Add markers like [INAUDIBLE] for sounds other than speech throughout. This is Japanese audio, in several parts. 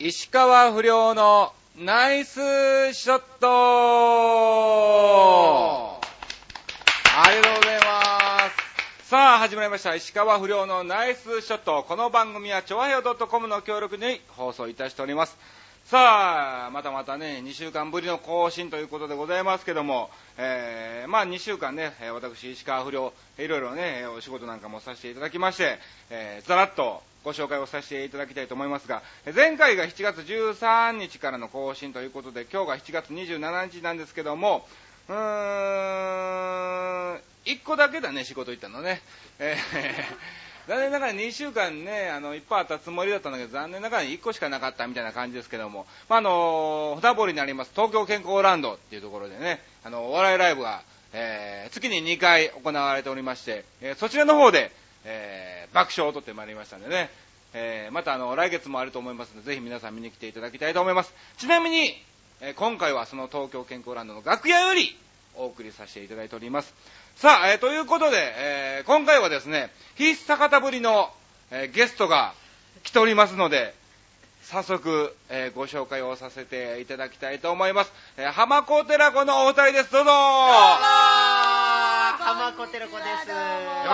石川不良のナイスショットありがとうございます。さあ、始まりました。石川不良のナイスショット。この番組は、ちょわへよ .com の協力に放送いたしております。さあ、またまたね、2週間ぶりの更新ということでございますけども、えー、まあ2週間ね、えー私、石川不良、いろいろね、お仕事なんかもさせていただきまして、えー、ざらっとご紹介をさせていただきたいと思いますが、前回が7月13日からの更新ということで、今日が7月27日なんですけども、うーん、1個だけだね、仕事行ったのね。え残念ながら2週間ね、あの、いっぱいあったつもりだったんだけど、残念ながら1個しかなかったみたいな感じですけども、まあ、あの、船堀になります東京健康ランドっていうところでね、あの、お笑いライブが、えー月に2回行われておりまして、えーそちらの方で、えー爆笑を取ってまいりましたんでね、えーまたあの、来月もあると思いますので、ぜひ皆さん見に来ていただきたいと思います。ちなみに、えー今回はその東京健康ランドの楽屋よりお送りさせていただいております。さあ、えーということで、えー今回はですね、必須方ぶりの、えーゲストが来ておりますので、早速、えーご紹介をさせていただきたいと思います。えー浜子寺子のお二人です。どうぞ浜子寺子です。よ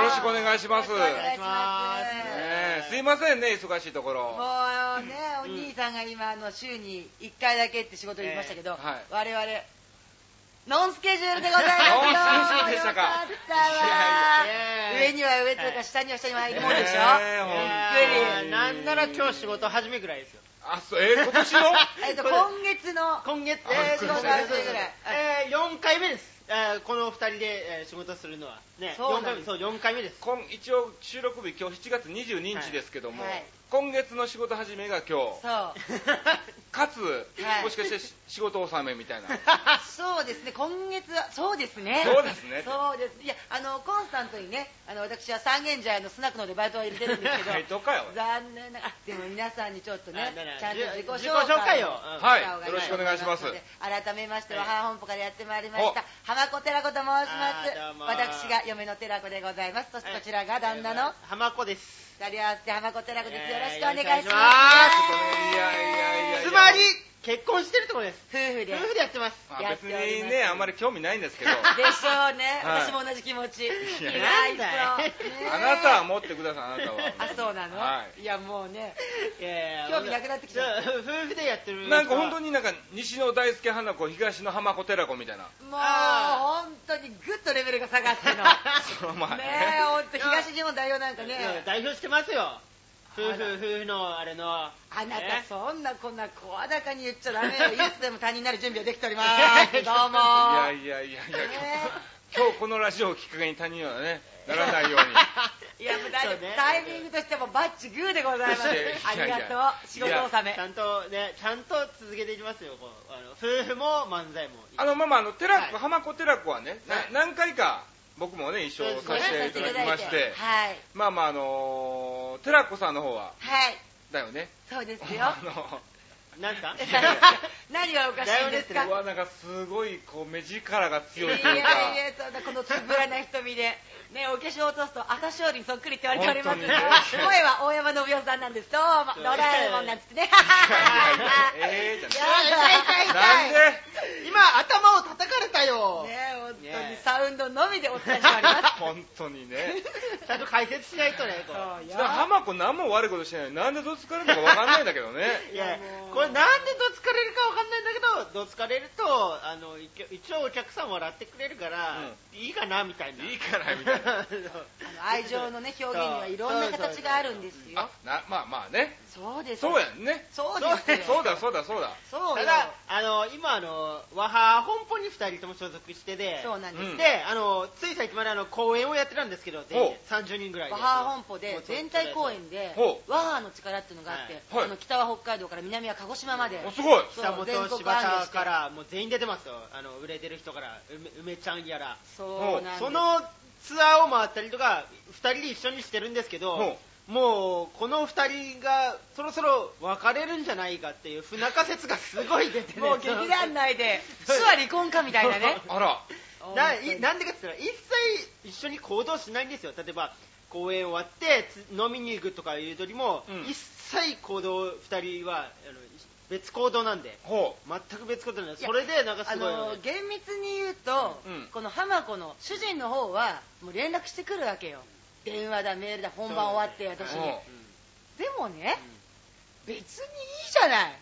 ろしくお願いします。お願いします。ねえすいませんね、忙しいところ。もうね、お兄さんが今、あの週に1回だけって仕事言いましたけど、えーはい我々、ノンスケジュールでございます。ノンスケジュールでしたかよかったわいやいや上には上というか、下には下には入るもんでしょ。ねえいやーなんなら今日仕事始めぐらいですよ。あ、そう、えー今年の？[LAUGHS] えっと、今月の、今月、えー仕事始めぐらいえー、4回目です。えーこの2人で、えー仕事するのは。ね、4そうなんです回目、そう、4回目です。今一応収録日今日7月22日ですけども、はい今月の仕事始めが今日。そう。[LAUGHS] かつ、はい。もしかしてし仕事納めみたいな。[LAUGHS] そうですね、今月は、そうですね。そうですね。そうです。いや、あの、コンスタントにね、あの、私は三軒茶屋のスナックのでバイトは入れてるんですけど、バイトかよ。残念ながら、あでも皆さんにちょっとねあなら、ちゃんと自己紹介を自己紹介を。うん。はい。した方がよろしくお願いします。と思ので改めましては、はい母本舗からやってまいりました、浜子寺子と申します。あーどうも。私が嫁の寺子でございます。そしてこちらが旦那の、浜子です。二人合わせて浜子寺子です。よろしくお願いしま。ますいやいやいやいやつまり、結婚してるってことです。夫婦で。夫婦でやってます。まあ別にねあんまり興味ないんですけど [LAUGHS] でしょうね、はい私も同じ気持ち。いやいやなんだよあなたは持ってくださいあなたはあ、そうなの、はいい、や、もうね、いやいや興味なくなってきたそう夫婦でやってる。なんか本当に。になんか西の大輔花子東の浜子寺子みたいなもうあ本当にぐっとレベルが下がっての。[LAUGHS] そうまあねえ、本当東日本代表なんかね。代表してますよ。夫婦、夫婦のあれの。あなたねそんなこんな声高に言っちゃダメよ。[LAUGHS] いつでも他人になる準備はできております。[LAUGHS] どうも。いやいやいやいや、ね今日このラジオをきっかけに他人はね [LAUGHS] ならないようにいやもう大丈夫、そうねタイミングとしてもバッチグーでございます。いやいやありがとう。仕事納めち。ゃんとね、ちゃんと続けていきますよ。こうあの夫婦も漫才も。あのまあまああの寺子、はい浜子寺子はね、なはい何回か僕もね一緒させていただきまして。はい。まあまああのー寺子さんの方は。はい。だよね。そうですよ。[LAUGHS] あ。のなんすか？[LAUGHS] 何がおかしいんですか？うわなんかすごいこう目力が強いいというか。やいや、そんなこのつぶらな瞳で、ね、お化粧を落とすと朝青龍にそっくりって言われております。本当にね [LAUGHS] 声は大山信代さんなんです。どうも、ドラえもんなんつってね。[LAUGHS] えー [LAUGHS] 痛い痛い痛い今、頭を叩かれたよ。ね本当にねサウンドのみでお伝えしております。本当にねちゃんと解説しないとね、こそう浜子何も悪いことしてないなんでどつかれるのか分かんないんだけどねう。いやこれなんでどつかれるかわかんないんだけど、どつかれると、あの、一応お客さん笑ってくれるから、いいかな、みたいな。いいかなみたいなあ [LAUGHS] の愛情のね、表現にはいろんな形があるんですよあ。なまあまあねそうです。そうやんねそうですよ。そうだそうだそうだそうよ。ただ、あの、今、あの、和ハ本舗に二人とも所属してで、そうなんです。うんで、あの、つい最近まであの、公演をやってたんですけど、全員でほ30人ぐらいで。和ハ本舗で全体公演で和ハの力っていうのがあって、はいあの北は北海道から南は鹿児島までおすごいそう北本全国柴田からもう全員出てますよあの売れてる人から梅梅ちゃんやらそうなんですそのツアーを回ったりとか2人で一緒にしてるんですけどほもうこの2人がそろそろ別れるんじゃないかっていう不仲説がすごい出てね [LAUGHS] もう劇団内で「主は離婚か」みたいなね。[LAUGHS] あら。な、いなんでかって言ったら、一切一緒に行動しないんですよ。例えば、公演終わってつ飲みに行くとかいうよりも、うん。一切行動2人はあの別行動なんで。ほ全く別行動なんで。それでなんかあすごいの厳密に言うと、うん。この浜子の主人の方はもう連絡してくるわけよ。電話だメールだ本番終わって私に。うん。でもね、別にいいじゃない。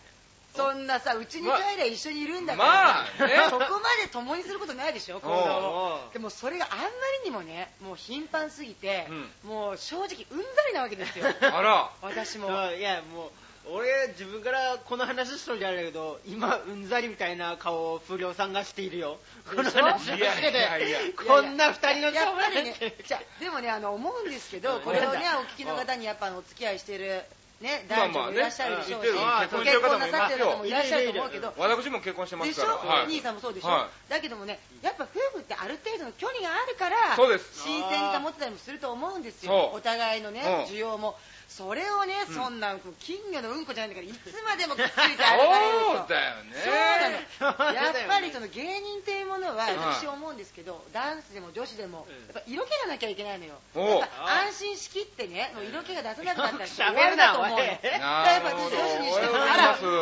そんなさうちに帰りゃ一緒にいるんだから。まあね。[LAUGHS] そこまで共にすることないでしょ行動を。う。んでもそれがあんまりにもねもう頻繁すぎて、うもう正直うんざりなわけですよ。あら。私も。いやもう俺自分からこの話しとるじゃないけど今うんざりみたいな顔を不良さんがしているよ。このでしょ話をいやいやいや。こんな二人のやっぱりねでもねあの思うんですけど、[LAUGHS] これをねお聞きの方にやっぱお付き合いしてるね男女もいらっしゃるでしょうし、ご結婚なさってる方もいらっしゃると思うけいど。私も結婚してまですしょ、からはい。兄さんもそうでしょ、はだけどもね、やっぱ夫婦ってある程度の距離があるから、そうです。新鮮に保ってたりもすると思うんですそよ、う。お互いのね、うん。需要も。それをね、うんそんな金魚のうんこじゃないんだから、いつまでもくっついて歩かれると。そうだよねそうなの。やっぱりその芸人っていうものは、はい私思うんですけど、ダンスでも女子でも、うんやっぱ色気がなきゃいけないのよ。おやっぱ安心しきってね、もう色気が出せなくなったら終よく喋るなわりだと思うの。おいだからやっぱ私女子にしても、あら、どうも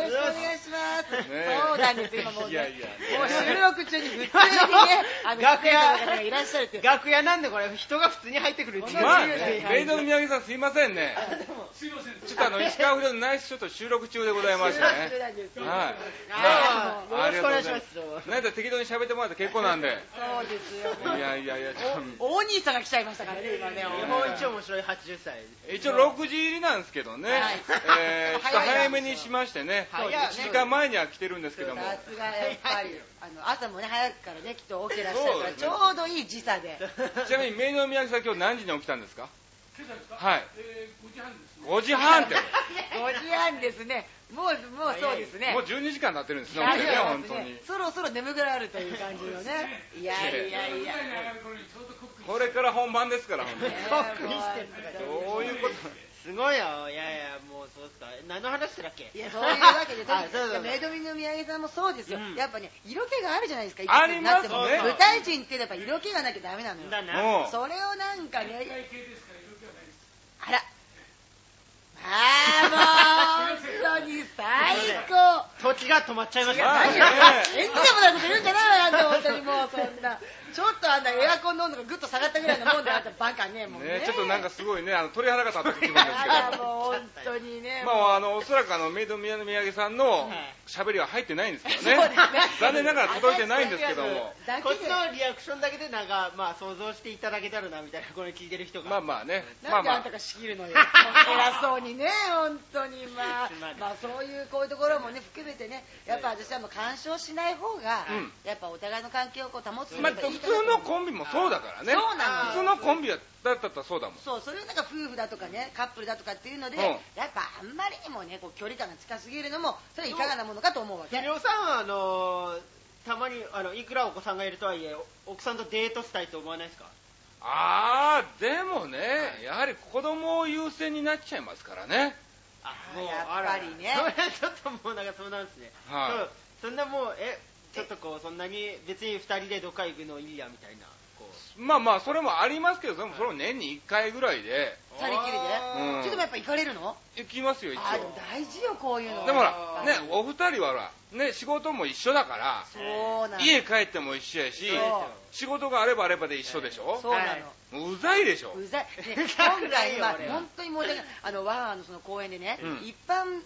よろしくお願いします。ねそうなんですよ、今もうね。いやいやもう収録中に普通にね、あの、楽屋出演者の方がいらっしゃるっていう。楽屋なんでこれ人が普通に入ってくるっていうあメイドのさんすいませんね。ちょっとあの石川不良のナイスショット収録中でございましてね。[LAUGHS] はい。ありがとうござい。まよろしくお願いします。す。なんだ適当に喋ってもらって結構なんで。そうですよ。いやいやいやちょっおお兄さんが来ちゃいましたからね、今ね。日本一面白い80歳。と一応6時入りなんですけどね。はい。えーちょっと早めにしましてね。早い。1時間前には来てるんですけども。さすがやっぱり、あの朝もね早くからねきっと起きてらっしゃるから、ちょうどいい時差で。ちなみにメイドの宮城さん今日何時に起きたんですか？はい。5時半って。5時半ですね。もうもうそうですね。もう12時間経ってるんですねね本当にですね。そろそろ眠くなるという感じのね。いやいやいや。これから本番ですから本当に。ね。びっくりしてるどういうこと。すごいよ。いやいやもうそうですか。何の話してたっけ？いやそういうわけで、[LAUGHS] あそうそういやメイドミの宮城さんもそうですよ、うん。やっぱね、色気があるじゃないですか、いくつありますになっても、ね舞台人ってやっぱ色気がなきゃダメなのよ、それをなんかね、あら、あーもう、本当に最高。時が止まっちゃいましたまあね演技でもないこと言うんじゃないわよ、本当にもう、そんな。ちょっとあんた、エアコンの温度がぐっと下がったぐらいのもんで、あんた、バカね、もうね。ねちょっとなんかすごいねあの鳥肌が立った気分ですけどもう本当にね。まあ、あのおそらくあのメイド宮の宮城さんの喋りは入ってないんですけどね残念ながら届いてないんですけどもこっちのリアクションだけでなんかまあ想像していただけたらなみたいなこれ聞いてる人がまあまあねまなんであんたが仕切るのよ。偉そうにね、本当に。まあすまあそういうこういうところもね、含めてね、やっぱ私はもう干渉しない方が、うん。やっぱお互いの関係をこう保つのまあ普通のコンビもそうだからね。そうなの普通のコンビだったらそうだもん。そう、それをなんか夫婦だとかね、カップルだとかっていうので、うん。やっぱあんまりにもね、こう距離感が近すぎるのも、それはいかがなものかと思うわけ。さんはあのーたまにあのいくらお子さんがいるとはいえ奥さんとデートしたいと思わないですか？ああでもねやはり子供を優先になっちゃいますからね。あもうやっぱりね。それはちょっともうなんかそうなんですね、はい。そんなもうえちょっとこうそんなに別に2人でどっか行くのいいやみたいなこう。まあまあそれもありますけどでもそれも年に1回ぐらいで。二人きりで？うんちょっとやっぱ行かれるの？行きますよ一あ、でも応大事よ、こういうの。でもほらねお二人はほらね仕事も一緒だからそうなの。家帰っても一緒やし仕事があればあればで一緒でしょ？そうなの。ううざいでしょ？うざい。[LAUGHS] でうざい今回は俺は。本当に申し訳ない。あの、我がのその公演でね、うん。一般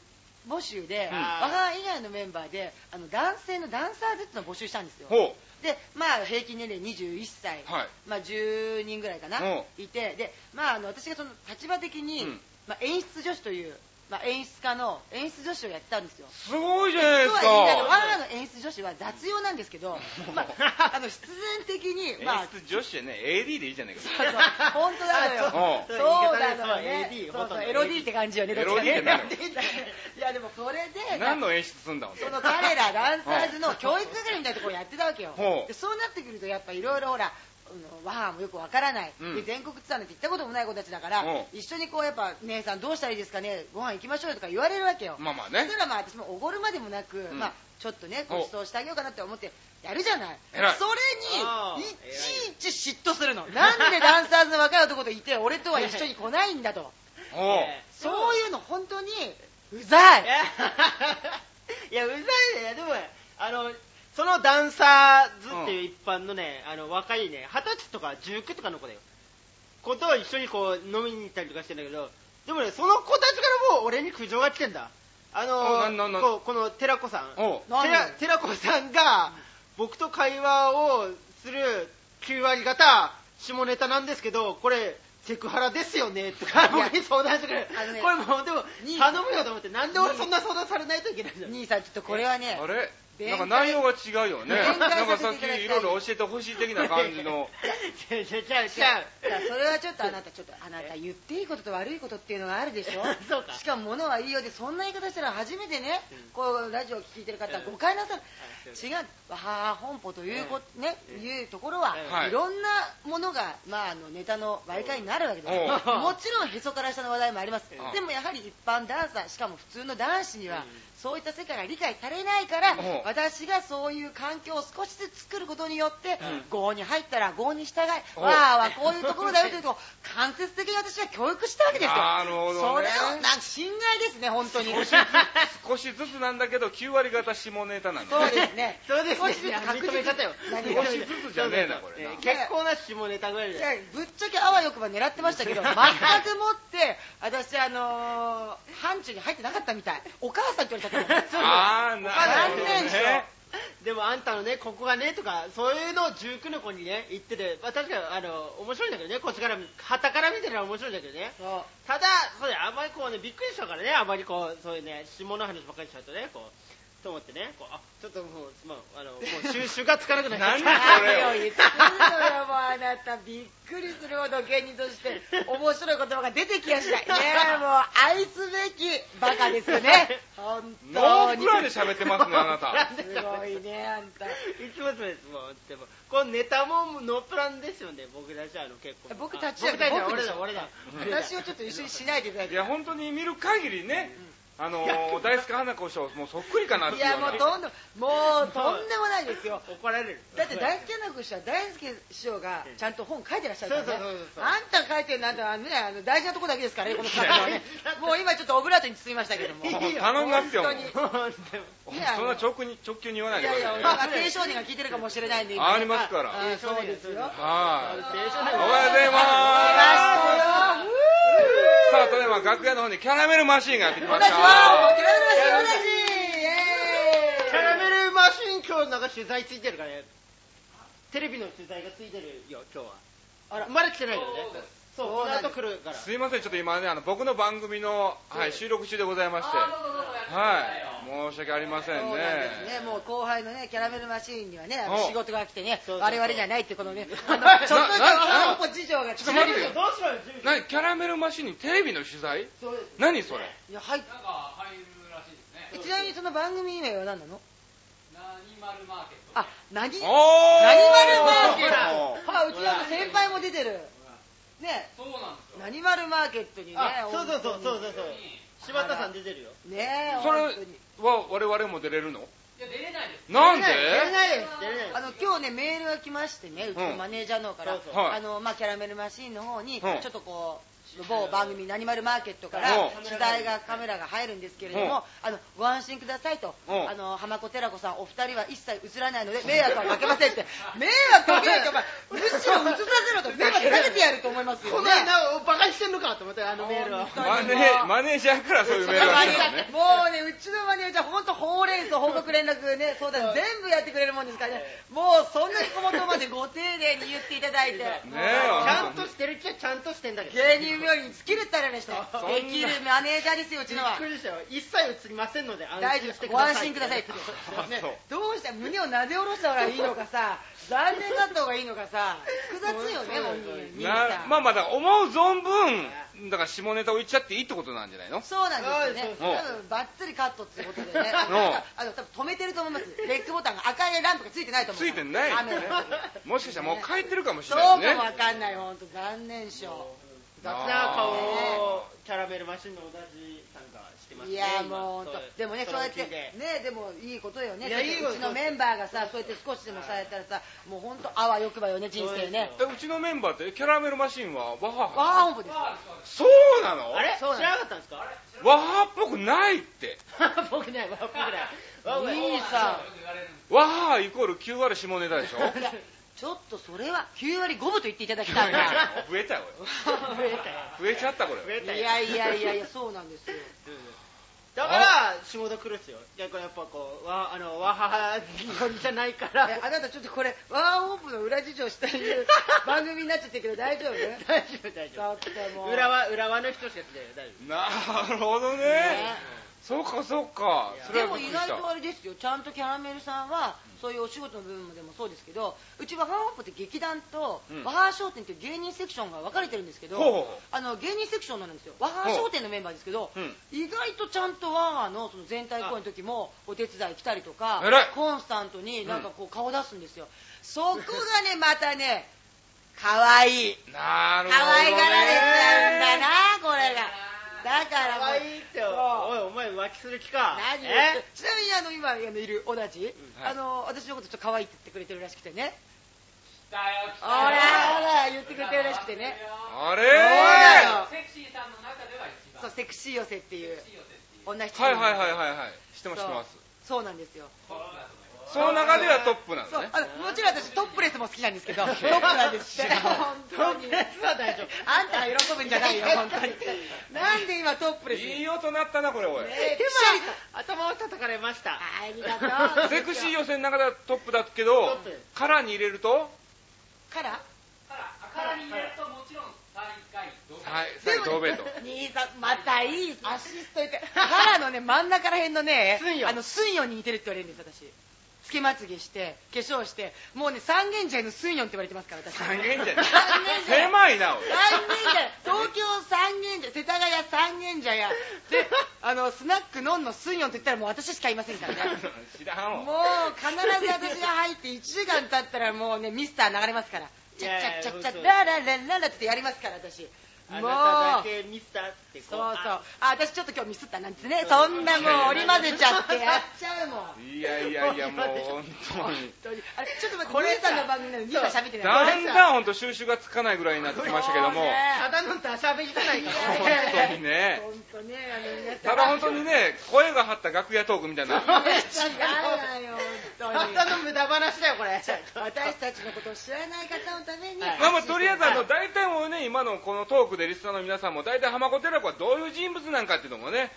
募集で、うん。我が以外のメンバーで、あの、男性のダンサーズっていうのを募集したんですよ。ほで、まあ、平均年齢21歳、はい。まあ、10人ぐらいかな、う。いて、で、まあ、あの、私がその立場的に、うん。まあ、演出女子という、まあ、演出家の演出女子をやってたんですよ。うすごいじゃないですか。我がの演出女子は雑用なんですけど、[LAUGHS] まあ、あの必然的に、[LAUGHS] まあ、演出女子やね AD でいいじゃないか。そうそう本当なのよ。[LAUGHS] うん。そうそうなのね。そうそう、AD エロ D って感じよね、どっちかね。て何？いや、でもそれで、何の演出すんだ？もんその彼らダンサーズの教育係みたいなところをやってたわけよ。でそうなってくると、やっぱいろいろほら、の和もよくわからない、うん。で全国ツアーなんて行ったこともない子たちだから、うん。一緒にこうやっぱ姉さんどうしたらいいですかねご飯行きましょうよとか言われるわけよ、まあまあね。そしたらまあ私もおごるまでもなく、ん。まあちょっとねおご馳走してあげようかなって思ってやるじゃない。偉い。そあー。れにいちいち嫉妬するの。なんでダンサーズの若い男といて俺とは一緒に来ないんだと。おう。そういうの本当にうざい。いや [LAUGHS] いや、うざいね。でもね、あの、そのダンサーズっていう一般のね、あの、若いね、二十歳とか19とかの子だよ。子と一緒にこう、飲みに行ったりとかしてんだけど、でもね、その子たちからもう俺に苦情が来てんだ。あのこうこの寺子さん。寺寺子さんが、僕と会話をする9割方、下ネタなんですけど、これ、セクハラですよねとか、僕に相談してくれる。ねこれもう、でも兄、頼むよと思って、なんで俺そんな相談されないといけないんだ兄さんちょっとこれはねなんか内容が違うよね。なんかさっきいろいろ教えてほしい的な感じの。違う違う違うそれはちょっとあなたちょっとあなた言っていいことと悪いことっていうのがあるでしょ？[LAUGHS] そうか。しかも物はいいようでそんな言い方したら初めてね、うん。こうラジオを聞いてる方はうん。誤解なさる、はい。違う。はあ本舗というこ、ね、うん。いうところは、はい。い、ろんなものが、まあ、あのネタの媒介になるわけですもちろんへそから下の話題もあります、うん。でもやはり一般ダンサーしかも普通の男子には、うんそういった世界が理解されないから、うん私がそういう環境を少しずつ作ることによって、うん郷に入ったら郷に従い、うんわあはこういうところだよというと [LAUGHS] 間接的に私は教育したわけですよ。なるほどねそれをなんか侵害ですね本当に。少しずつ少しずつなんだけど、9割方下ネタなんだそうね。ですね。そうですね。少しずつ確実認め方よ。何少しずつじゃねえなこれなえー結構な下ネタぐらいで。ぶっちゃけあわよくば狙ってましたけど全くもって私あのー、範疇に入ってなかったみたいお母さんって言われちゃったもんああ、なるほど残念でしょね。でもあんたのね、ここがね、とか、そういうのを19の子にね、言ってて、まあ、確かに、あの、面白いんだけどね、こっちから、旗から見てるのは面白いんだけどね。ただ、そうだよあんまりこうね、びっくりしちゃうからね、あんまりこう、そういうね、下の話ばっかりしちゃうとね、こう、と思ってね、こう、あ、ちょっともう、まあ、あの、[LAUGHS] もう収集がつかなくなっちゃった。何それ [LAUGHS] 言ってるのよもうあなた。びっくりするほど芸人として面白い言葉が出てきやしないね。え [LAUGHS] もう愛すべきバカですよね。本ノ当に。ープランで喋ってますね、あなた。すごいねあんた。いつもそうです、もう、でも、このネタもノープランですよね、僕たちは、あの、結構。僕たちは僕たちは、俺だ、俺だ。私をちょっと一緒にしないでいただきいや、本当に見る限りね、あのー、大輔花子師匠、もうそっくりかなっていいうようなやもうとんでももうとんでもないですよ [LAUGHS] 怒られる。だって大輔アナ子師匠は大輔師匠がちゃんと本書いてらっしゃるからねそうそうそうそうあんた書いてるなんてあのねあの大事なとこだけですからねこの作品はねもう今ちょっとオブラートに包みましたけどもいいよ頼みますよ。本当にいやそんな直に直球に言わないいでくやいや、ださいね。なんか低少年が聞いてるかもしれないんで、ありますからあそうですよ。はい。おおはようございま。す。さあ、ただいま楽屋の方にキャラメルマシンがやってきまし、た。キャラメルマシンキャラメルマシン今日なんか取材ついてるからね。テレビの取材がついてるよ、今日は。あら、まだ来てないよね。そう、この後来るから。すいません、ちょっと今ね、あの僕の番組の、はい、収録中でございまして、はい、申し訳ありませんそうなんですね。ね、もう後輩のね、キャラメルマシーンにはね、あのお仕事が来てね我々にはないってこのね、ちょっとしたなな散歩事情がちょっと待ってよ。何キャラメルマシーンにテレビの取材？何それ？いや、はい。なんか入るらしいですね。ちなみにその番組名は何なの？何丸マーケット。あ、何何丸マーケッほトはうちの先輩も出てる。ね、そうなんですよ。何丸マーケットにね、あ、そうそうそうそう本そうそう。柴田さん出てるよ。ねそれは我々も出れるの？いや、出れないです。なんで？出れないです、出れないです。あの今日ねメールが来ましてねうちのマネージャーの方から、そうそうはいあのまあキャラメルマシーンの方に、うんちょっとこう某番組「何丸マーケット」からうん。取材がカメラが入るんですけれども、あのご安心くださいと、うん。あの浜子寺子さんお二人は一切映らないので迷惑はかけませんって。[LAUGHS] 迷惑かけないとお前むしろ映させろと迷惑か [LAUGHS] けてやると思いますよこのね間、バカにしてんのかと思って、あのメールは。マネーマネージャーからそういうメールが来たのね。もうね、うちのマネージャー、本当、ほうれん草、報告連絡ね、相談、全部やってくれるもんですからね、もうそんな小元までご丁寧に言っていただいて、ねちえゃんとしてるっちゃちゃんとしてんだけど。芸人冥利に尽きるったらねしてできるマネージャーですよ、うちびっのは。くりしたよ。一切映りませんので、安大丈夫。心してください。ご安心くださいって。どうしたら胸をなで下ろした方がいいのかさ残念だった方がいいのかさ複雑よね本人兄さんなまあまだ思う存分だから下ネタを言っちゃっていいってことなんじゃないの？そうなんですよね。そうそう多分バッツリカットっていうことでね。[LAUGHS] あの多分止めてると思います。レッグボタンが赤いランプがついてないと思う。ついてない。[LAUGHS] もしかしたらもう帰ってるかもしそうれないね。かもわかんない。本当残念賞。雑な顔をキャラメルマシンの同じさんがしてますねいやもう本でもねそうやってねでもいいことよね。いやいいことうちのメンバーがさそうやって少しでもされたらさもう本当あわよくばよね人生ね。えうちのメンバーってキャラメルマシンはワハワハー本部ですよ。そうなの？あれ？知らなかったんですか？ワハっぽくないって。僕ね僕ねわわ兄さワハイコール9割下ネタでしょ？[LAUGHS] ちょっとそれは9割5分と言っていただきたいな。[LAUGHS] 増えたよ。[LAUGHS] 増えたよ。増えちゃったこれ。増えたよ。いやいやいやいやそうなんですよ。[LAUGHS] だから下田来るっすよ。いやこれやっぱこうわあのわははじゃないから。えあなたちょっとこれワーオープンの裏事情したいう番組になっちゃってるけど大丈夫？大丈夫大ち丈ょっともう。夫裏は裏輪の人しかやってない。大丈夫なるほどね。ね。そうかそうか。でも意外とあれですよ。ちゃんとキャラメルさんはそういうお仕事の部分でもそうですけどうちはハーホップって劇団とうん。ワハー商店っていう芸人セクションが分かれてるんですけど、あの芸人セクションなんですよ。ワハー商店のメンバーですけど、うん。意外とちゃんとワハーのその全体公演の時もお手伝い来たりとかコンスタントになんかこう顔出すんですよ、そこがねまたね可愛い。なるほど、ね、可愛がられちゃうんだなこれがだからもう。可愛いって。おいお前浮気する気か。何？言え？ちなみにあの今あのいる小田地、はい。あの私のことちょっと可愛いって言ってくれてるらしくてね。来たよ来ほたよらほら言ってくれてるらしくてね。あれ？そうだよセクシーさんの中では一番。そうセクシー寄せっていう。セクシー寄せっていう。女一人。はいはいはいはいはい。知ってます知ってます。そう。なんですよ。トップだと思いますその中ではトップなんですねもちろん私トップレスも好きなんですけど [LAUGHS] トップなんですって。本当に。トップレスは大丈夫あんたが喜ぶんじゃないよ本当に。なんで今トップレスいい音鳴ったなこれおい、ねでピシャリとは頭を叩かれました。ありがとう。セクシー予選の中ではトップだけどトップカラーに入れると？からから赤に入れるともちろん最下位同点はい最後同ベイト兄さんまたいいアシスト言って。カラのね真ん中ら辺のねスンヨ。あのスンヨンに似てるって言われるんです私。つけまつげして化粧してもうね三軒茶屋のスンヨンって言われてますから私。三軒茶屋。狭いなおい。三軒茶屋。東京三軒茶屋世田谷三軒茶屋。であのスナックノンのスンヨンって言ったらもう私しかいませんからね。知らんわ。もう必ず私が入って1時間経ったらもうねミスター流れますから。チャッチャッチャッチャッラララララってやりますから私。あもうなただけミスターってこそうそう。あ。あ私ちょっと今日ミスったなんですねそんなもう織り交ぜちゃって。[LAUGHS] やっちゃうもん。いやいやいやもう本当に。あれちょっと待って兄さんの番組なのに喋ってないだんだん本当収集がつかないぐらいになってきましたけども。ただのダシャベりじゃないか本当にね。本当ねただ本当にね声が張った楽屋トークみたいな。違うわよ本当に。ただの無駄話だよこれ。私たちのことを知らない方のために。はいまあまあとりあえずあの大体もうね今のこのトークでリスナーの皆さんも大体浜子寺子はどういう人物なんかっていうのもね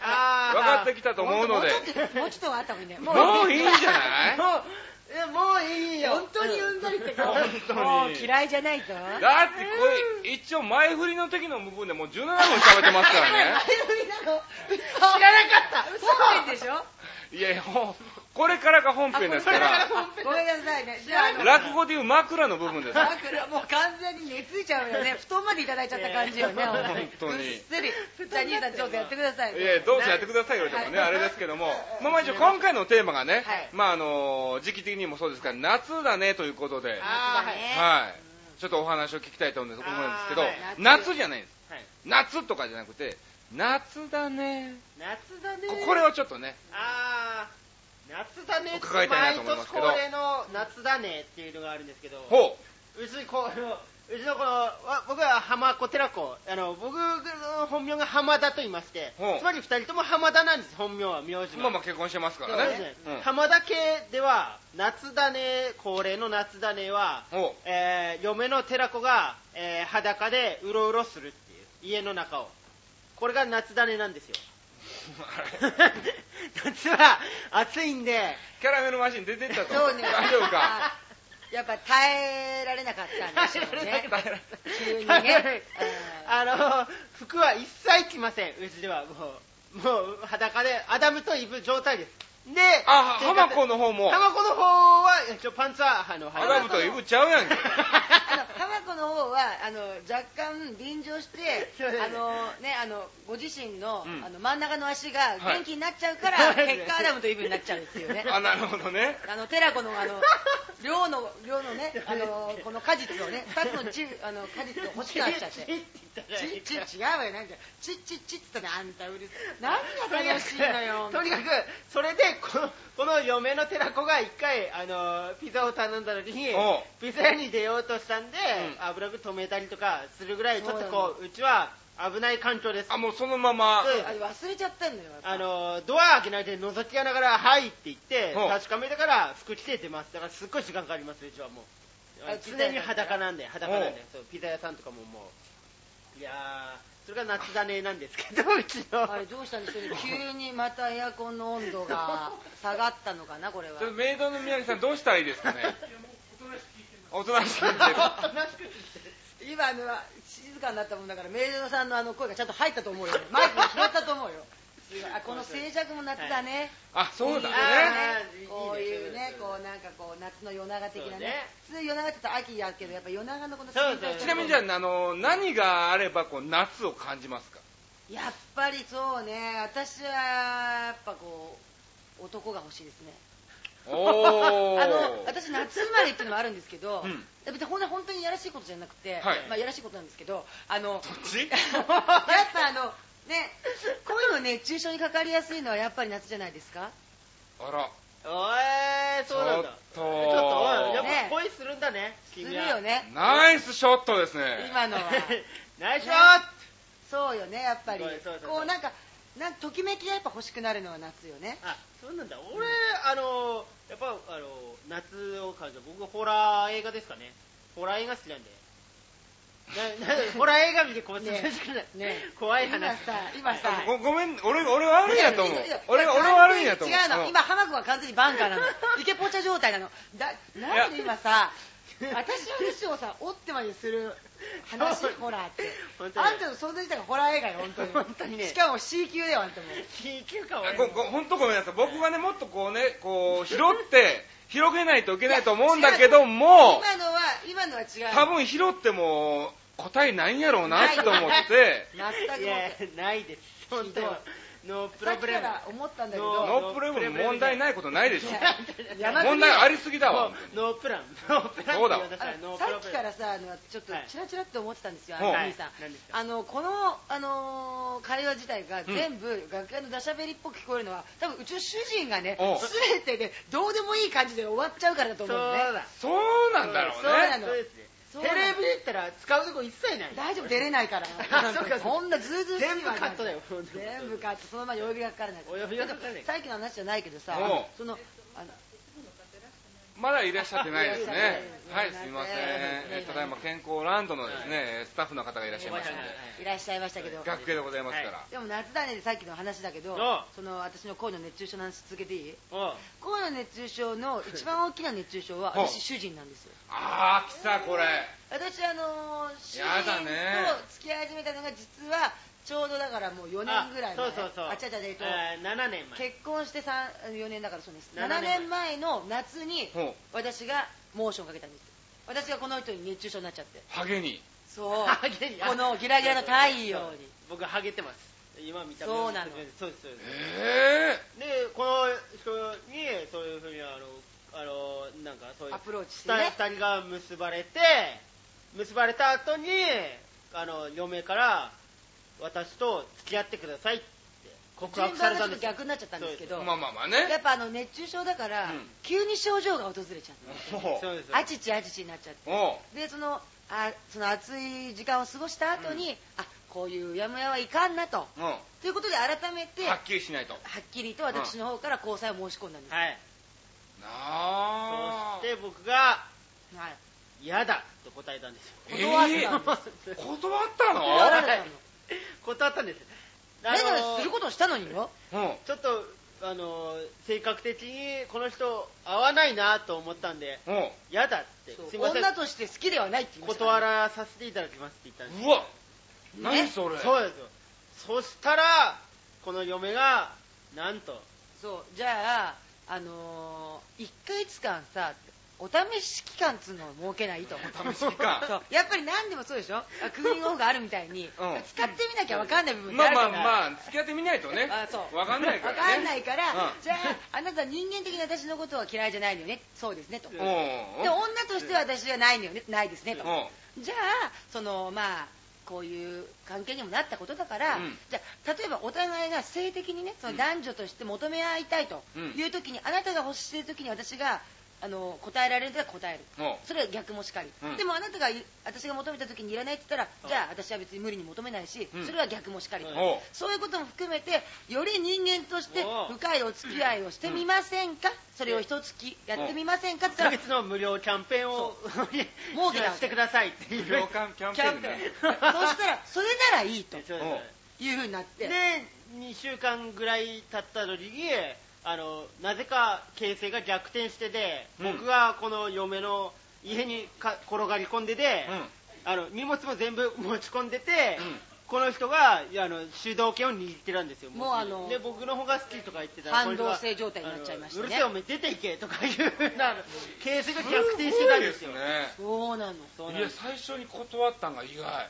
分かってきたと思うので。もうちょっともうちょっとあった方がいいねもういいんじゃない？もうえもういいよ。本当にうんざりって顔本当に。もう嫌いじゃないぞ。だってこれ一応前振りの時の部分でもう17分喋ってますからね。[LAUGHS] 前振りなの。知らなかった。嘘でしょ？いやいやこれからが本編ですから。ごめんなさいね。じゃあ落語でいう枕の部分です。枕もう完全に寝ついちゃうよね。布団までいただいちゃった感じよね。[LAUGHS] 本当に。ぐっすり。じゃあ兄さんちょっとやってくださいいやどうせやってくださいよでもね。はい。あれですけども。まあまあ一応今回のテーマがねはい。まああの時期的にもそうですから夏だねということで。はい。ちょっとお話を聞きたいと思うんですけど夏。じゃないんです。はい。夏とかじゃなくて夏だね。夏だね。ここれをちょっとね。あー夏だね。伺いたいなと思いますけど。毎年恒例の夏だねっていうのがあるんですけど。ほう。ちこううちのこのわ僕は浜子寺子。あの僕の本名が浜田と言いまして。つまり二人とも浜田なんです本名は名字が。うまあまあ結婚してますからね。ね。うん。浜田家では夏だね恒例の夏だねは、ほえー嫁の寺子が、えー裸でうろうろするっていう家の中をこれが夏だねなんですよ。[LAUGHS] 夏は暑いんで。キャラメルマシン出てったと。そうね。大丈夫か？やっぱ耐えられなかったんでしょうね。[LAUGHS] 耐えられなか急にね。あの服は一切着ません。うちではもう。もう裸でアダムとイブ状態ですであ浜子のの方も。浜子の方は一応パンツはあのアダムとイブちゃうやんけ。浜寺子の方はあの若干便乗してあのねあのご自身の,、うん。あの真ん中の足がはい。元気になっちゃうから、そうです結果アダムとイブになっちゃうっていうね。あ、なるほどね。あの寺子のあの量の量のねあのこの果実をね二つのちあの果実を欲しくなっちゃって。ちち違うわよなんかチッチッチッって言ったねあんたうる。さい何が楽しいのよ。[LAUGHS] とにかくそれでこのこの嫁の寺子が一回あのピザを頼んだ時にピザ屋に出ようとしたんで、うん。油く止めたりとかするぐらいちょっとこううちは危ない環境です。あ、もうそのまま。あれ忘れちゃったんだよあのドア開けないで覗きながら「はい」って言って確かめてから服着て出ます。だからすっごい時間かかりますうちはもう。あ常に裸なんで裸なんで。そうピザ屋さんとかももう。いやーそれが夏だねなんですけど [LAUGHS] うちの。あれどうしたんでしょうね急にまたエアコンの温度が [LAUGHS] 下がったのかなこれは。ちょっとメイドの宮城さんどうしたらいいですかね。[LAUGHS] おとなしく聞いてる。話しく聞いてる。今のは静かになったもんだからメイドさんのあの声がちゃんと入ったと思うよ [LAUGHS] マイクに拾ったと思うよ。あこの静寂も夏だね、あ、そうだね。ね。こういうねこうなんかこう夏の夜長的なね。普通夜長って言ったら秋やけどやっぱ夜長のこのそうそう静寂ちなみにじゃあ、あの、何があればこう夏を感じますか？やっぱりそうね。私はやっぱこう男が欲しいですね。あの私夏生まれっていうのもあるんですけど、うん。別にほん本当にやらしいことじゃなくて、はい。まあ、やらしいことなんですけどあのどっち？[LAUGHS] やっぱあのねこういうの熱中症にかかりやすいのはやっぱり夏じゃないですか？あら。おーそうなんだ。ちょっと。ちょっとおいやっね。ぱ恋するんだねする君はよね。ナイスショットですね。今のは。[LAUGHS] ナイスショット。そうよねやっぱり。そうそうそうこうなんかなんときめきがやっぱ欲しくなるのは夏よね。あそうなんだ。俺、あのやっぱあの夏を感じる僕ホラー映画ですかね。ホラー映画好きなんで。なな [LAUGHS] ホラー映画見てこうね。ね。[LAUGHS] 怖い話。今さ今さ。ごごめん、俺、俺悪いんやと思う。いやいや。俺、悪いんやと思う。違うの、ん今浜君は完全にバンカーなの。[LAUGHS] イケポチャ状態なの。だなんで今さ私の衣装をさ折ってまでする話 [LAUGHS] ホラーって。本当に。あんたの存在自体がホラー映画よ本当に。本当にね。しかも C 級だよあんたも。緊急か俺。ごご本当ごめんなさい。僕がね、もっとこうね、こう、拾って、広げないといけないと思うんだけども、今のは今のは違う。多分拾っても答えないんやろうなと思って、[LAUGHS] 全くいやないです。本当にノープさっきかロブレムら思ったんだけノど。ノープレム問題ないことないでしょ。山 [LAUGHS] 問題ありすぎだわ。ノープランノープランさいノーさプロブレムっきからさあのちょっとはい。チラチラって思ってたんですよ、あはいの兄さん、何ですか？あのこの、あのー会話自体が全部楽屋のダシャベリっぽく聞こえるのは多分うちの主人がねお全てでどうでもいい感じで終わっちゃうからだとそう思うんでね。だ。そうなんだろうそうなね。の。そうですねそうなのテレビで言ったら使うとこ一切ない。大丈夫出れないから。[LAUGHS] あそうかこんなズーズー全部カットだよ。全部カット。そのまま呼びがかからない。お呼びがかからない。さっきの話じゃないけどさそのまだいらっしゃってないですね。はいすみません。えーただいま健康ランドのですね、スタッフの方がいらっしゃいましたので、い。らっしゃい。ましたけど学芸でございますから。でも夏だねでさっきの話だけどおその私の恋の熱中症の話続けていい？おう恋の熱中症の一番大きな熱中症はお私主人なんですよ。あー、来たこれ。私あのー主人ねと付き合い始めたのが実はちょうどだからもう4年ぐらい前。あそうそうそう。あ違う違う違うえっとえー7年前。結婚して4年だからそうです。7 7年年前の夏にほう。私がモーションかけたんです。よ私がこの人に熱中症になっちゃって。ハゲに。そう。[LAUGHS] ハゲに。このギラギラの太陽に。僕ハゲてます。今見た目そうなの。そうですそうです。えでこの人にそういうふうにあのあのなんかそういうアプローチしてね。2人が結ばれて結ばれた後にあの嫁から私と付き合ってくださいって告順白さ番がちょっとれたんですよ逆になっちゃったんですけどー、まあまあまあやね。っぱあの熱中症だから、うん。急に症状が訪れちゃってそう。で [LAUGHS] すあちちあちちになっちゃって。おう。でそのあその暑い時間を過ごした後に、あこういううやむやはいかんなと。うん。ということで改めてははっきりしないと。っきりと私の方から交際を申し込んだんです、はい。なあ。そして僕がはい。嫌だと答えたんですよ。断ったんです、[LAUGHS] 断ったの？断られたの [LAUGHS] 断ったんですあのすることをしたのによ。うん。ちょっとあの性格的にこの人合わないなと思ったんでうん。嫌だって。すいません。女として好きではないって言いました断かららさせていただきますって言ったんですうわ。何それ。そうですよ。そしたらこの嫁がなんと。そう。じゃああのー、1ヶ月間さお試し期間っつうのを設けないと。お試し期間。そう。やっぱり何でもそうでしょ？あクーリングオフがあるみたいに、うん。使ってみなきゃ分かんない部分ってまああるから。まあまあ付き合ってみないとね。あそう。わかんないからね。わかんないから、うん。じゃああなた人間的に私のことは嫌いじゃないのよね。そうですねと、うん。で女としては私はないのよね。ないですねと、うん。じゃあそのまあこういう関係にもなったことだから、うん。じゃあ例えばお互いが性的にねその男女として求め合いたいという時に、あなたが欲している時に私があの答えられるんだったら答える。うんそれは逆もしかり、うん。でもあなたがい私が求めた時にいらないって言ったら、じゃあ私は別に無理に求めないし、うん。それは逆もしかりと、おう。そういうことも含めてより人間として深いお付き合いをしてみませんか、それを一月やってみませんか？って1言ったらヶ月の無料キャンペーンを設 [LAUGHS] けたしてくださいっていう。無料キャンキャンペーン。ねそしたらそれならいいとそうですいうふうになって。で2週間ぐらい経った時にあのなぜか形勢が逆転してで、うん。僕がこの嫁の家にか転がり込んでで、うん。あの荷物も全部持ち込んでて、うん。この人がいやあの主導権を握ってるんですよもうあので僕の方が好きとか言ってたら反動性状態になっちゃいましたね。うるせえお前出ていけとかいう形勢が逆転してたんですよ。そうなの。いやそうなんです最初に断ったんが意外。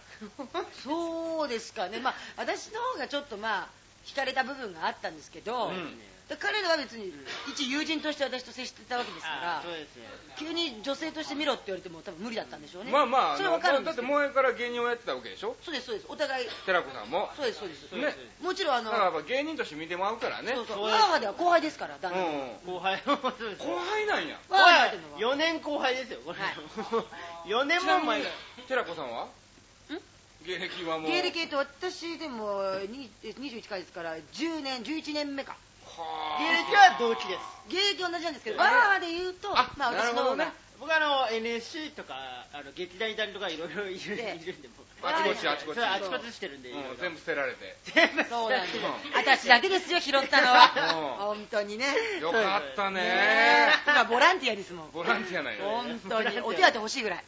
そうですかね。まあ私の方がちょっとまあ惹かれた部分があったんですけど、うん。で彼らは別に一友人として私と接してたわけですからあそうですね急に女性として見ろって言われても多分無理だったんでしょうね。まあまあそれは分かるんだってですけど前から芸人をやってたわけでしょ？そうですそうです。お互い。寺子さんも。そうですそうです。そうね。ですもちろんあのだからやっぱ芸人として見てもらうからね。そうそう。そうです。母では後輩ですから旦那うん。後輩もそうです。後輩なんや。わーっていうのは4年後輩ですよこれ、はい。[LAUGHS] 4年ちなみにも前だ寺子さんは？芸歴はもう。芸歴と私でもに21回ですから10年11年目かは芸歴は同期です。芸歴同じなんですけどわーで言うとあまあ私の方が、僕あの NSC とかあの劇団いたりとかいろいろいるいるんであちこちあちこち。あちこちしてるんで、全部捨てられて。全部そうなんです。うん私だけですよ拾ったのは。うん。本当にね。よかったね。今ボランティアですもん。ボランティアなんや本当に。お手当欲しいぐらい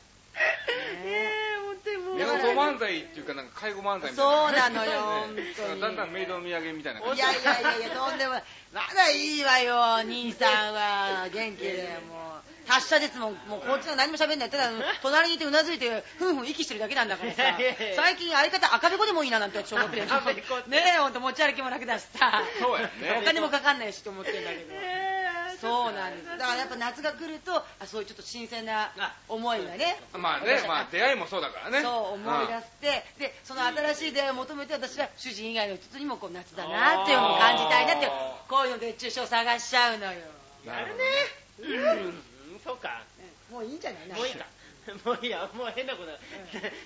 えー本当にもう。寝言漫才っていうかなんか介護漫才みたいそうなのよね本当に。だんだんメイドの土産みたいな感じ。いやいやいやいやとんでもないまだいいわよ兄さんは。元気でもう達者です。もんもうこっちの何も喋んない。ただ隣にいてうなずいてふんふん息してるだけなんだからさ。[LAUGHS] 最近相方赤べこでもいいななんて私思ってる赤べこってねえほんと持ち歩きも楽だしさ。そうやね。お金もかかんないしと思ってるんだけど。え。ーそうなんです。だからやっぱ夏が来るとあそういうちょっと新鮮な思いがねまあねまあ出会いもそうだからね。そう思い出して、でその新しい出会いを求めて私は主人以外の人にもこう夏だなっていうのを感じたいなってこういうので熱中症を探しちゃうのよ、なるほどうんそうか。うん。もういいんじゃない？もういいか [LAUGHS] もういいやもう変なこと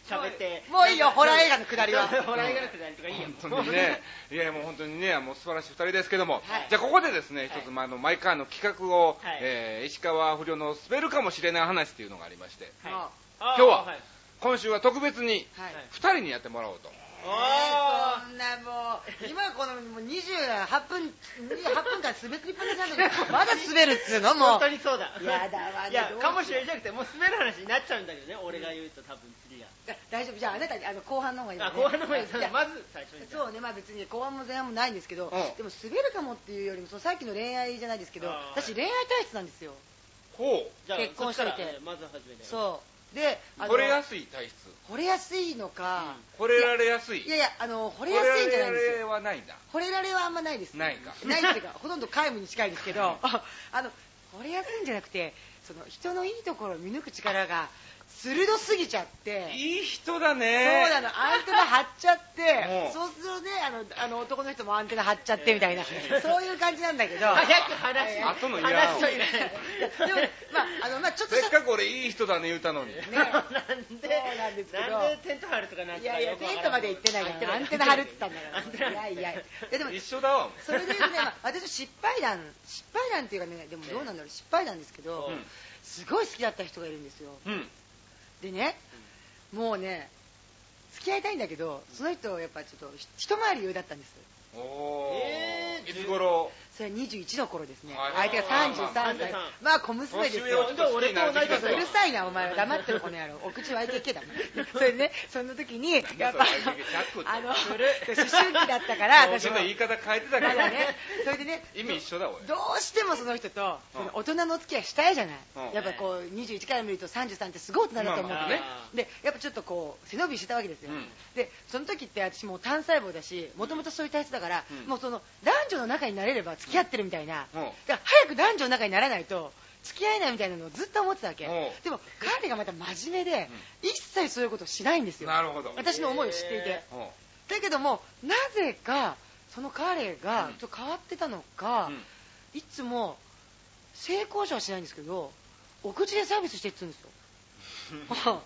喋って。もういいよホラー映画のくだりは。ホラー映画のくだりとかいいよ。本当にね、いやいやもう本当にね、もう素晴らしい2人ですけども、はい。じゃあここでですね、一つ、まああの毎回の企画を、はい。えー石川不良の滑るかもしれない話っていうのがありまして、はい。今日ははい。今週は特別にはい。2人にやってもらおうと。そんなもう今このもう28分8分間滑りっぱなしなのに [LAUGHS] まだ滑るっつうの？ーもう。本当にそうだ。やだわねいやかもしれなくてもう滑る話になっちゃうんだけどね俺が言うと多分次が大丈夫じゃああなたにあの後半の方がいいわあね後半の方にじゃあまず最初にそうね、まあ別に後半も前半もないんですけど、うん。でも滑るかもっていうよりも、そのさっきの恋愛じゃないですけど、私恋愛体質なんですよ。ほじゃあ結婚しといてまず初めて。そう。で、惚れやすい体質。惚れやすいのか、惚れられやすい。いやいや、あの、惚惚れやすいんじゃないんですれよ。はないんだ。惚れられはあんまないです。ないかないっていうか、[LAUGHS] ほとんど皆無に近いんですけど、あの、惚れやすいんじゃなくて、その人のいいところを見抜く力が鋭すぎちゃって、いい人だそうね。なの、アンテナ張っちゃって。う、んそうするとね、あの、あの男の人もアンテナ張っちゃってみたいな、そういう感じなんだけど。早く話し後の話しといてでも、まあ、あの、まあ、ちょっとせっかく俺いい人だね言うたのに。ね。なんでそうなんですけどなんでテント張るとかなんかいやいや、テントまで行ってないから、アンテナ張る。って言ったんだから。いやいやいや、でも、一緒だわ。それで言うとね、まあ、私失敗談、失敗談っていうかね、でもどうなんだろう、失敗談ですけど、うん。すごい好きだった人がいるんですよ。うん。でね、もうね、付き合いたいんだけど、その人、やっぱちょっと、一回り上だったんです。おー。えーいつ頃？それは21の頃ですね。はい相手が33歳。33まあ小娘ですよ。年上をちょっと好きになってきたとうるさいなお前は黙ってるこの野郎。お口 YKK だもん。[LAUGHS] それでねその時にやっぱあの思春期だったから私も言い方変えてたけどまだねそれでね意味一緒だ俺どうしてもその人と大人のお付き合いしたいじゃない、うんやっぱこう21から見ると33ってすごい大人だと思ってね、まあまあでやっぱちょっとこう背伸びしてたわけですよ、うんでその時って私もう単細胞だしもともとそういう体質だから、うんもうその男女の仲になれれば付き合ってるみたいな、うん。だから早く男女の仲にならないと付き合えないみたいなのをずっと思ってたわけ、うん。でも彼がまた真面目で、一切そういうことをしないんですよ。なるほど。私の思いを知っていて、だけどもなぜかその彼がうん。ちょっと変わってたのか、うん。いつも性交渉はしないんですけどお口でサービスしてって言うんですよ。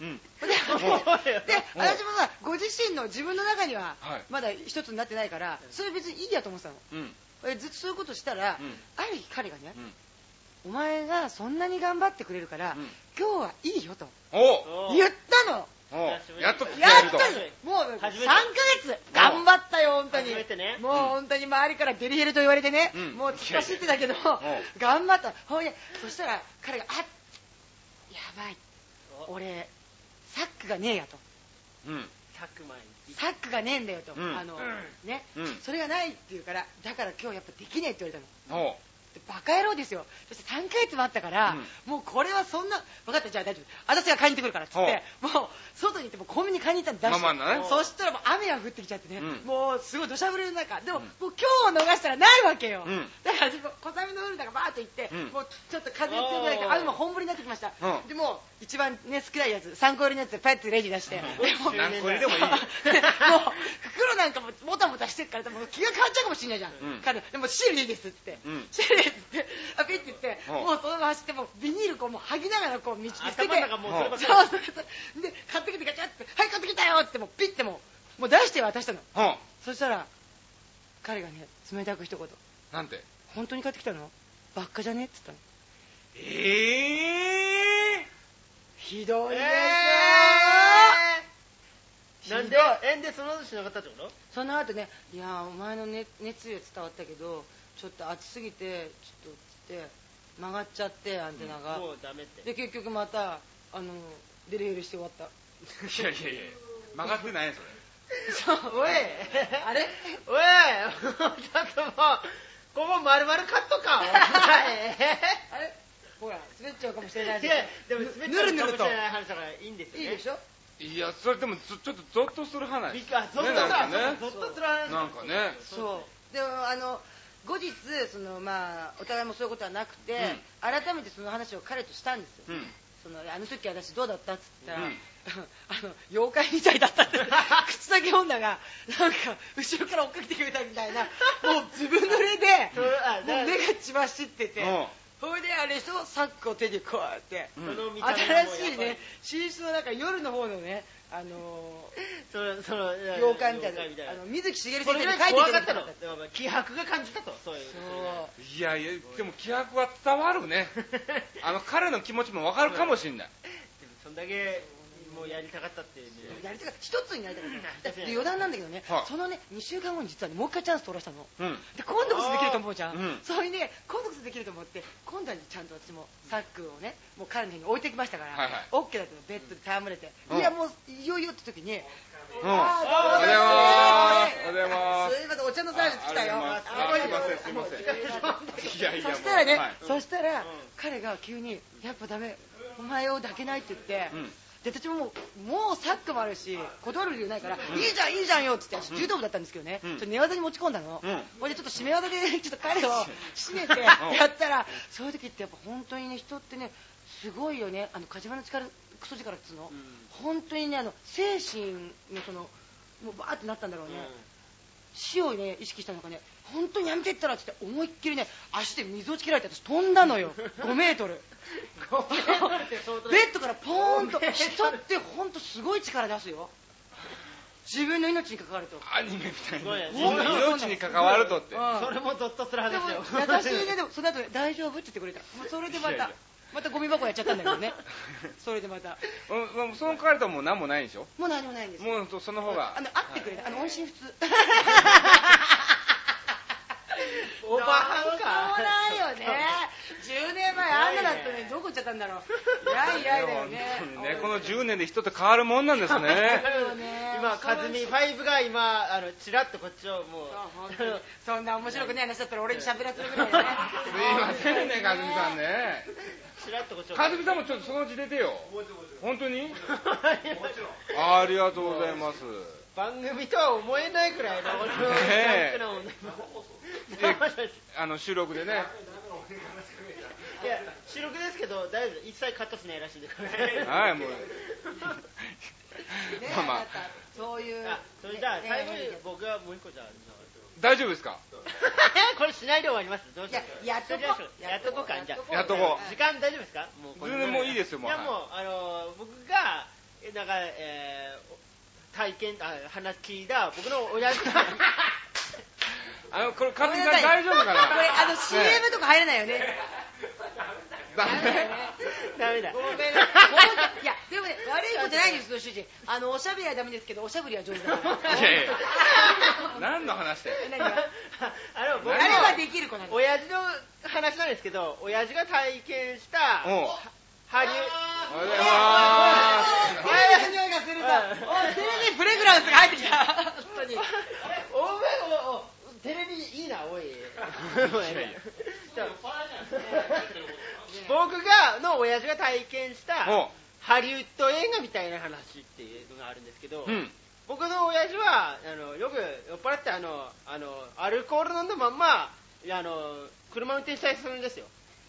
うん。[LAUGHS] で [LAUGHS] で私もさご自身の自分の中にははい。まだ一つになってないからそれ別にいいやと思ってたの。うん。えずっとそういうことしたら、うん。ある日彼がね、うん。お前がそんなに頑張ってくれるから、うん。今日はいいよと言ったの。やっとやっともう3ヶ初めて。月。頑張ったよ本当に。もう本当に周りからデリヘルと言われてね、うん。もう突っ走ってたけど頑張った。ほいでそしたら彼があやばい。お。俺サックがねえやとうん100万円サックがねえんだよと、うん。あのね、うん。それがないって言うからだから今日やっぱできねえって言われたの。おう。でバカ野郎ですよ。そして3ヶ月もあったから、もうこれはそんな分かったじゃあ大丈夫。私が買いに行ってくるからっつってもう外に行ってもうコンビニ買いに行ったんだまあまあね。そしたらもう雨が降ってきちゃってね、うん。もうすごい土砂降りの中。でも,、うん。もう今日を逃したらないわけよ、うん。だから小雨の降る中バーッと行って、うん。もうちょっと風が強くないから雨も本降りになってきました、うん。でもう一番ね少ないやつ3個入りのやつでパッてレジ出して、ん。でもう何個入りでもいい。よ [LAUGHS] もう袋なんかももたもたしてるからもう気が変わっちゃうかもしれないじゃん、うん。彼でもシールでいいですっつって、うん。シールですってあピッて言って、うん。もうそのまま走ってもうビニールこうもう剥ぎながらこう道に捨てて頭の中もうそればっそうかり。そうそうで買ってきてガチャって「はい買ってきたよ!」ってもうピッてもうもう出して渡したの。おうそしたら彼がね冷たく一言。なんて「本当に買ってきたの？ばっかじゃね?」っつったのええひどいでしょ、えーなんで？えんでその後しなかったってこと？その後ね「いやーお前の、ね、熱意は伝わったけどちょっと暑すぎてちょっと」つって曲がっちゃってアンテナが、もうダメって。で結局またあのデリヘルして終わった。いやいやいや曲がってないそれ。そうおい。あれ？おいちょっともうここ丸々カットか [LAUGHS] お前。あれ？ほら滑っちゃうかもしれないいやでも滑っちゃうかもしぬるぬると。れない話だからいいんですよね。いいでしょ？いやそれでもちょっとゾッとする話。ゾッとするねなんかね。ゾッとする話。なんかね。そう。でもあの後日そのまあお互いもそういうことはなくて、改めてその話を彼としたんですよ、うん。そのあの時私どうだったっつったら、うん。[LAUGHS] あの妖怪みたいだったって。[LAUGHS] 口先女がなんか後ろから追っかけてくれたみたいな [LAUGHS] もうずぶ濡れでそれあもう目が血走っててうんそれであれでしょ？サックを手にこうやって、うん。その見た目がもうやっぱり。新しいね寝室の中夜の方のねあの [LAUGHS] そのそのー妖怪みたいな。いな。あの水木しげるそれぐらい先生に書いて怖かったの。くれたでも気迫が感じたと。そういう。そう。いやいやでも気迫は伝わるね。[LAUGHS] あの彼の気持ちもわかるかもしれない。でもそんだけもうやりたかったっていうね。やりたかった。一つになりたかった。で余談なんだけどね、はい。そのね2週間後に実はねもう一回チャンス取らしたの。うん。で今度こそできると思うじゃん、うん。それで今度こそできると思って今度はちゃんと私もサックをねもう彼の部屋に置いてきましたから、はいはい。オッケーだったのベッドで戯れて、うん。いやもういよいよって時に、うん。あーおはようございますおはようございます。すいません。お茶のサービス来たよ。あありがとうございます。あすいませんすいません。いやいやそしたらね、もうはい。そしたら、彼が急に「やっぱダメお前を抱けない」って言って、うんで私ももうもうサックもあるし断る理由ないから、いいじゃんいいじゃんよっつって私柔道部だったんですけどね、うん。ちょっと寝技に持ち込んだの、うん。ほいでちょっと締め技でちょっと彼を締めてやったらそういう時ってやっぱ本当にね人ってねすごいよねあの梶間の力クソ力っつうの、本当にねあの精神のそのもうバーってなったんだろうね、死をね意識したのかね本当にやめてったらっつって思いっきりね足で水をつけられて私飛んだのよ。[LAUGHS] 5メートル。ベッドからポーンと人って本当すごい力出すよ。自分の命に関わると。アニメみたいな。命に関わるとって。うん。それもゾッとする話でもだよ。優しいねでもその後ね大丈夫って言ってくれた。それでまたまたゴミ箱やっちゃったんだけどね。[LAUGHS] それでまた。うその代わりとはもう何もないんでしょ？もう何もないんですもうその方が。あの会ってくれた。あの音信不通 [LAUGHS] おばはんかどうないよね。10年前あんなだったのにどこ行っちゃったんだろう。いやいやだよね。本当にねこの10年で人って変わるもんなんですね。今カズミ5が今あのチラッとこっちをもう。そんな面白くない話だったら俺に喋らせるぐらいだね。すいませんねかずみさんね。チラッとこっちを。かずみさんもちょっとそのうち出てよ。本当に？もちありがとうございます番組とは思えないくらいの [LAUGHS] 俺のねあの収録でね。いや収録ですけど大丈夫。一切カットしないらしいで。すはいもう。[LAUGHS] ねまあまあ。そういうあそれじゃあね最後に僕はもう一個じゃあ大丈夫ですか？[LAUGHS] これしないで終わります。どうしいやますやっとこう。やっとこうかじゃあ。やっとこ時間大丈夫ですか？もうこれ。全然もういいですよもう。いやもうあの僕がえなんかえー体験あ話聞いた僕の親父が [LAUGHS] あのこれかずみごめんなさ大丈夫かな？これあのね。CM とか入れないよね。ダメダメだ。ごめん。なさい。いやでもね悪いことないですよ主人。あのおしゃべりはダメですけどおしゃぶりは上手だから。いやいや。[LAUGHS] 何の話だよ。何が？あの僕のあれはできる子なんです。親父の話なんですけど親父が体験したおう。ハリウおはようございます。嫌な匂いがすおいテレビプレグランスが入ってきた。本当に。お前おおテレビいいなおい僕がの親父が体験したハリウッド映画みたいな話っていうのがあるんですけど、うん僕の親父はあのよく酔っ払ってあのあのアルコール飲んだまんまあの車運転したりするんですよ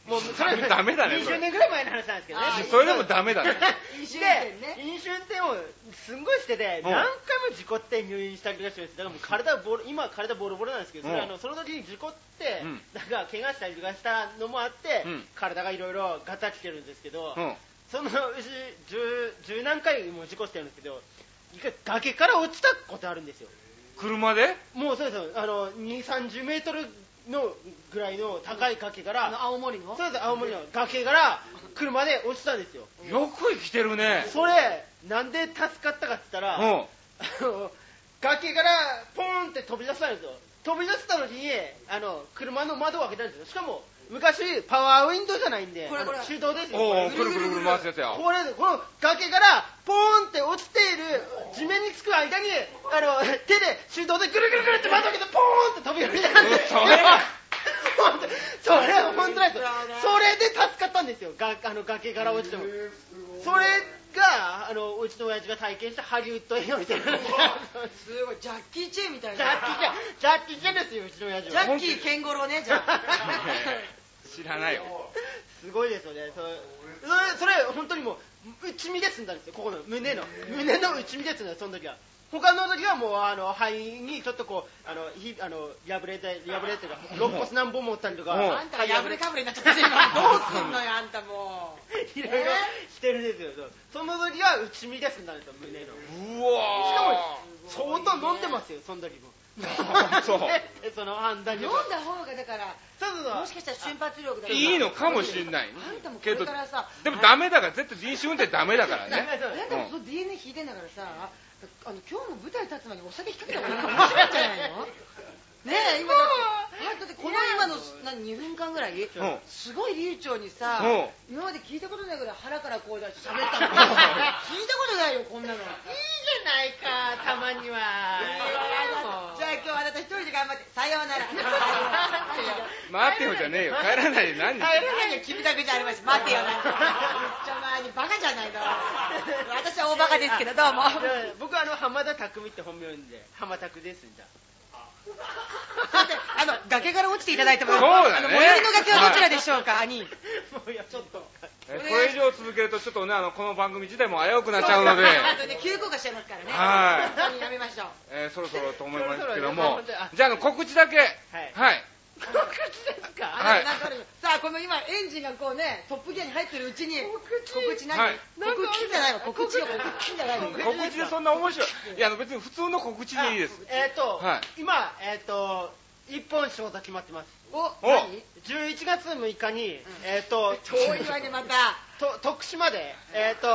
もうそれダメだねそれ。20年ぐらい前の話なんですけどね。あーそれでもダメだね。飲酒運転ねで飲酒運転をすんごいしててうん。何回も事故って入院したりとかしてるんです。だからもう体ボロ今は体ボロボロなんですけどそれうん。あのその時に事故ってうん。なんか怪我したりとかしたのもあってうん。体がいろいろガタきてるんですけどうん。そのうち十十何回も事故してるんですけど一回崖から落ちたことあるんですよ。車で？もうそうですよ。あの2 3 0メートルのぐらいの高い崖かあのら青森の？そうです青森の崖から車で落ちたんですよ。よく生きてるね。それなんで助かったかって言ったら、うん。崖からポーンって飛び出したんですよ。飛び出したのにあの車の窓を開けたんですよ。しかも昔パワーウィンドウじゃないんで。これこれ。手動ですよ。おうおくるくるくる回すやつや。これこの崖からポーンって落ちている地面につく間にあの手で手動でぐるぐるぐるって窓開けてポーンって飛び降りたんですそれは。本 [LAUGHS] 当それは本当なんです。よそれで助かったんですよ。があの崖から落ちても。それがあのうちの親父が体験したハリウッド映画みたいな。ジャッすごい。ジャッキー・チェーンみたいキーなちゃんジャッキーちゃんですようちの親父は。ジャッキー・ケンゴロウねじゃあ [LAUGHS] [LAUGHS] 知らないよ。すごいですよね。それそれそれ本当にもう内身で済んだんですよ。ここの胸の。胸の内身で済んだその時は。他の時はもうあの肺にちょっとこうあのひあの破れて破れてるか肋骨何本持ったりとかうん。あんたが破れかぶれになっちゃったじゃん今。[LAUGHS] どうすんのよあんたもう。いろいろしてるんですよ。その時は内身で済んだんですよ胸の。うわしかも相当飲んでますよその時もそう。そ [LAUGHS] の判断飲ん力だ方がだからそうそうそう。もしかしたら瞬発力だから。いいのかもしんない。あんたもこけどれからさでもダメだから絶対飲酒運転ダメだからね。そうあん。たもその DNA 引いてんだからさあの今日の舞台立つ前にお酒引っ掛けた方が面白いんじゃないの？ねえ今だってあだってこの今の何2分間ぐらい？うん。すごい流暢にさうん。今まで聞いたことないぐらい腹からこう出して喋ったの聞いたことないよこんなのいいじゃないかたまにはじゃあ今日はあなた一人で頑張ってさようなら待ってよじゃねえよ。帰らないで何帰らない。よ君だけじゃありません。待てよな。んてちょ前にバカじゃないの私は大バカですけどどうも。で僕はあの浜田匠って本名で浜拓ですんじゃあの崖から落ちていただいてもそうだね。あの最寄りの崖はどちらでしょうか兄。もういやちょっとえこれ以上続けるとちょっとねあのこの番組自体も危うくなっちゃうので、本当にね急降下しちゃいますからね。はい。本当にやめましょう。えーそろそろと思いますけどそろそろもねあじゃああの告知だけ。はい、告知ですかあはい。なんかある。さあこの今エンジンがこうねトップギアに入ってるうちに告知？告知何、はい。告知じゃない？わ告知よ告知。じゃないわ告知。でそんな面白い。いやあの別に普通の告知でいいです。えっ、と、はい。今えっ、と一本仕事決まってます。おお。何？11月6日に、えっ、と遠いわねまた。と徳島で、えっと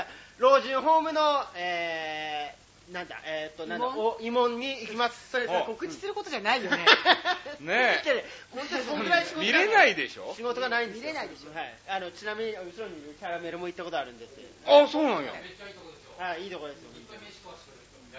[LAUGHS] 老人ホームの、えーなんだ、えっ、と、なんだ、お、慰問に行きます。それお。告知することじゃないよね。[LAUGHS] ねえ。本当にそんぐらい仕事が見れないでしょ？仕事がないんですよ。見れないでしょ？はい。あの、ちなみに、後ろにいるキャラメルも行ったことあるんですよ。あそうなんや。はい、いいとこですよ。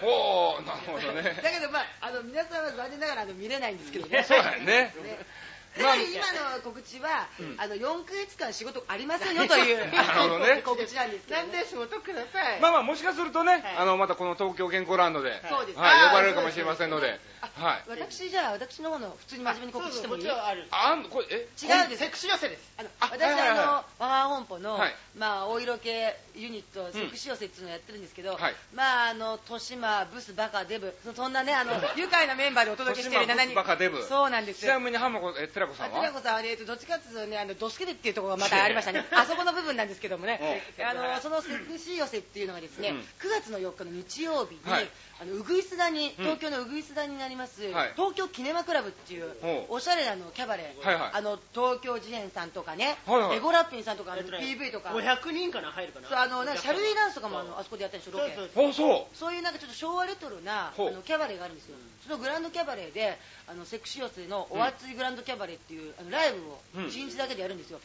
おおなるほどね。[LAUGHS] だけどまああの皆さんは残念ながらあの見れないんですけどね。そうだよね [LAUGHS] 今の告知は、うん。あの4ヶ月間仕事ありませんよという [LAUGHS] なるほどね。[LAUGHS] 告知なんですけど、ね、なんで仕事ください。まあまあもしかするとね、はい。あのまたこの東京健康ランドで、はい、呼ばれるかもしれませんので、あはい。私じゃあ私の方の普通に真面目に告知してもいい？ある。あんこれえ？違うんです。セクシー寄せです。あのあ私、はいはいはい。あのワンワン本舗の、はい。まあ、お色気ユニット、セクシー寄せっていうのをやってるんですけど、はい。まあ、あの豊島、ブス、バカ、デブ、そそんなね、あの [LAUGHS] 愉快なメンバーでお届けしている豊島ブスバカデブ。そうなんです。ちなみに浜子え寺子さんは？あ寺子さんはね、えっとどっちかっていうとね、あのドスケベっていうところがまた [LAUGHS] ありましたね、[LAUGHS] あそこの部分なんですけどもね、あのそのセクシー寄せっていうのがですね、うん。9月の4日の日曜日に、はい。あのうぐいすだに、うん。東京のうぐいすだになります、はい。東京キネマクラブっていうほう。おしゃれなのキャバレー、はいはい。あの東京事変さんとかね、はいはい。エゴラッピンさんとか、あの PV とか、500人かな入るかな。そうあのなんかシャルウィーダンスとかもあのあそこでやったんでしょ、ロケ。そうそう。あそう。そういうなんかちょっと昭和レトロなあほう。のキャバレーがあるんですよ、そのグランドキャバレーであのセクシー寄せのお熱いグランドキャバレーっていうあのライブをうん。1日だけでやるんですよ、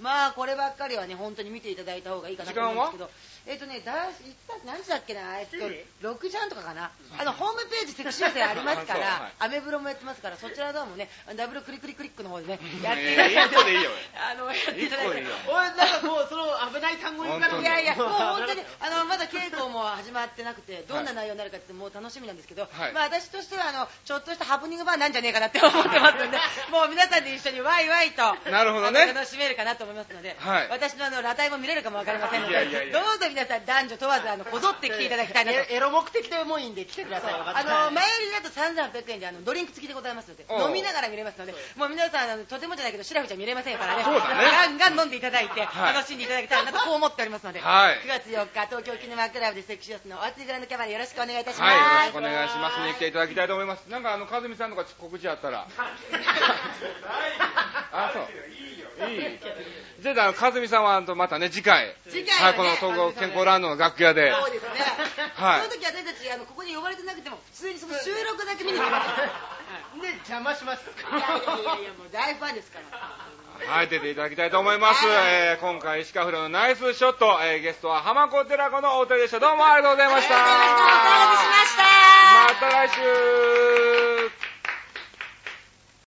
まあこればっかりはね本当に見ていただいた方がいいかなと思うんですけどえっ、とねだいいつだ何時だっけな、えっと、6時半とかかな、あのホームページセクシー寄せありますから、アメブロもやってますから、そちらの方もね、ダブルクリクリクリックの方でね、ん。やっていただいて、[LAUGHS] あのやっていただいて一個でいいよ。おい、なんかもう、その危ない単語にから本当にいやいや、もう本当に、あの、まだ稽古も始まってなくて、どんな内容になるかってもう楽しみなんですけど、はい。まあ私としては、あの、ちょっとしたハプニングバーなんじゃねえかなって思ってますんで、[LAUGHS] もう皆さんで一緒にワイワイと、なるほどね。楽しめるかなと思いますので、はい。私のあの、裸体も見れるかもわかりませんので、いやいやいや。どうぞ皆さん男女問わず、あの、こぞって来ていただきたいなと。エエロ目的でもいいんで来てください。あの前よりだと3800円であのドリンク付きでございますので飲みながら見れますのでもう皆さんあのとてもじゃないけどシラフじゃ見れませんからねそうだねガンガン飲んでいただいて、はい楽しんでいただきたいなとこう思っておりますので、はい9月4日東京キネマクラブでセクシーオスのお熱いグランドキャバレーよろしくお願いいたします、はい、よろしくお願いします。に来ていただきたいと思います。なんかあの、かずみさんとか告知あったら。[LAUGHS] あ、そう。いい。じゃあ、あの、かずみさんは、またね、次回。次回はい、この東京健康ランドの楽屋で。そうですね、[LAUGHS] はいその時私たちあのここに呼ばれてなくても普通にその収録だけ見に来ますで、邪魔します。いやいやいやもう大ファンですからはい、出ていただきたいと思います。えー、今回、石川不良のナイスショット、えー、ゲストは浜子寺子のお二人でした。どうもありがとうございました。ありがとうございましたまた来週